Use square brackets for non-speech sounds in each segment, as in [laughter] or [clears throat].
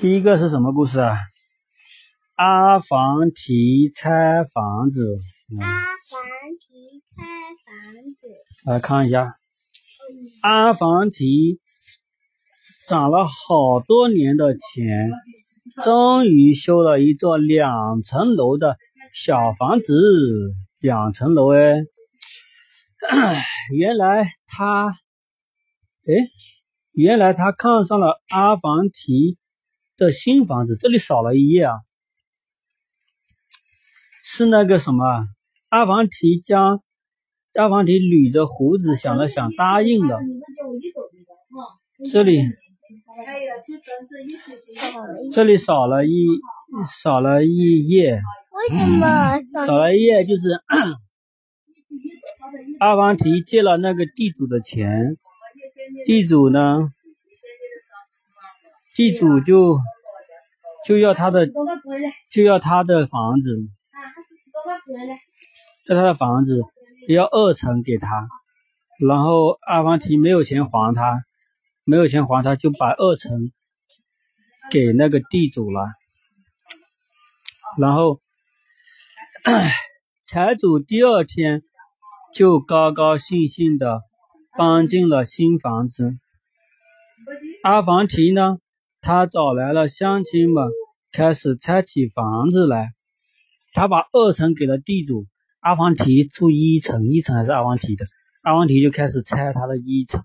第一个是什么故事啊？阿房提拆房子。阿房提拆房子。来看一下，阿房提攒了好多年的钱，终于修了一座两层楼的小房子。两层楼哎，[clears throat] 原来他，哎，原来他看上了阿房提。的新房子，这里少了一页啊，是那个什么阿凡提将阿凡提捋着胡子想了想，答应了。这里这里少了一少了一页。为什么少了一页？就是 [clears throat] 阿凡提借了那个地主的钱，地主呢？地主就就要他的就要他的房子，要他的房子要二层给他，然后阿凡提没有钱还他，没有钱还他就把二层给那个地主了，然后 [coughs] 财主第二天就高高兴兴的搬进了新房子，阿凡提呢？他找来了乡亲们，开始拆起房子来。他把二层给了地主阿凡提住一层，一层还是阿凡提的。阿凡提就开始拆他的一层。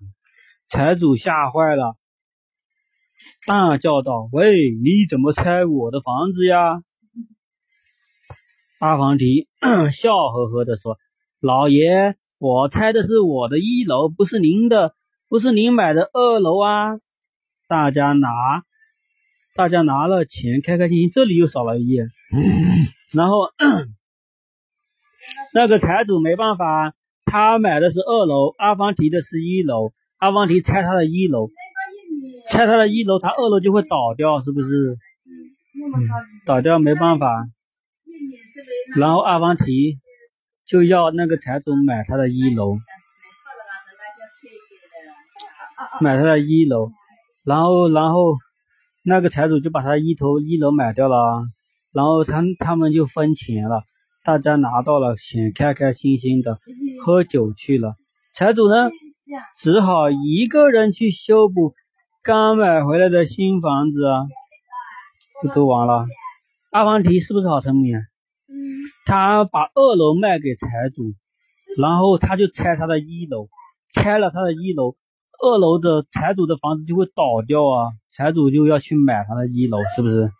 财主吓坏了，大叫道：“喂，你怎么拆我的房子呀？”阿凡提 [clears throat] 笑呵呵地说：“老爷，我拆的是我的一楼，不是您的，不是您买的二楼啊。”大家拿，大家拿了钱，开开心心。这里又少了一页，然后那个财主没办法，他买的是二楼，阿凡提的是一楼，阿凡提拆他的一楼，拆他的一楼，他二楼就会倒掉，是不是？倒掉没办法，然后阿凡提就要那个财主买他的一楼，买他的一楼。然后，然后那个财主就把他一头一楼买掉了，然后他他们就分钱了，大家拿到了钱，开开心心的喝酒去了。财主呢，只好一个人去修补刚买回来的新房子啊。就都完了。阿凡提是不是好聪明啊？嗯。他把二楼卖给财主，然后他就拆他的一楼，拆了他的一楼。二楼的财主的房子就会倒掉啊，财主就要去买他的一楼，是不是？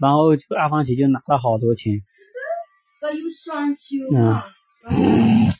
然后这个阿方提就拿了好多钱。有双休啊。嗯。[laughs]